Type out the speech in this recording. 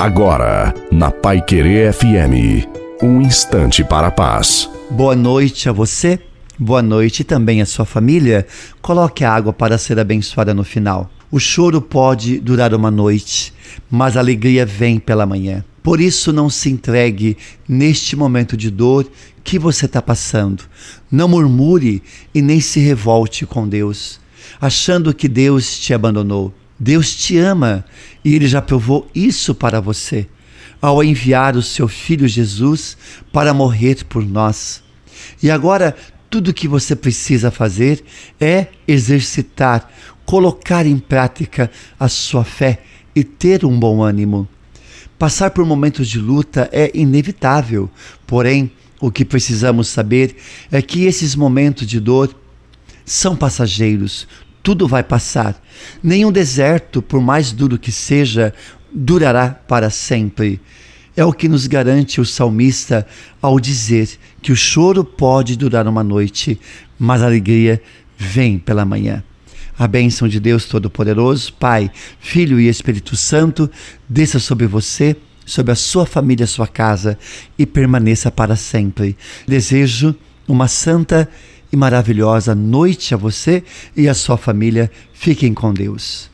Agora, na Pai Querer FM, um instante para a paz. Boa noite a você, boa noite também à sua família. Coloque a água para ser abençoada no final. O choro pode durar uma noite, mas a alegria vem pela manhã. Por isso, não se entregue neste momento de dor que você está passando. Não murmure e nem se revolte com Deus, achando que Deus te abandonou. Deus te ama e ele já provou isso para você ao enviar o seu filho Jesus para morrer por nós. E agora tudo o que você precisa fazer é exercitar, colocar em prática a sua fé e ter um bom ânimo. Passar por momentos de luta é inevitável, porém, o que precisamos saber é que esses momentos de dor são passageiros, tudo vai passar. Nenhum deserto, por mais duro que seja, durará para sempre. É o que nos garante o salmista ao dizer que o choro pode durar uma noite, mas a alegria vem pela manhã. A bênção de Deus Todo-Poderoso, Pai, Filho e Espírito Santo, desça sobre você, sobre a sua família, sua casa e permaneça para sempre. Desejo uma santa e maravilhosa noite a você e a sua família. Fiquem com Deus.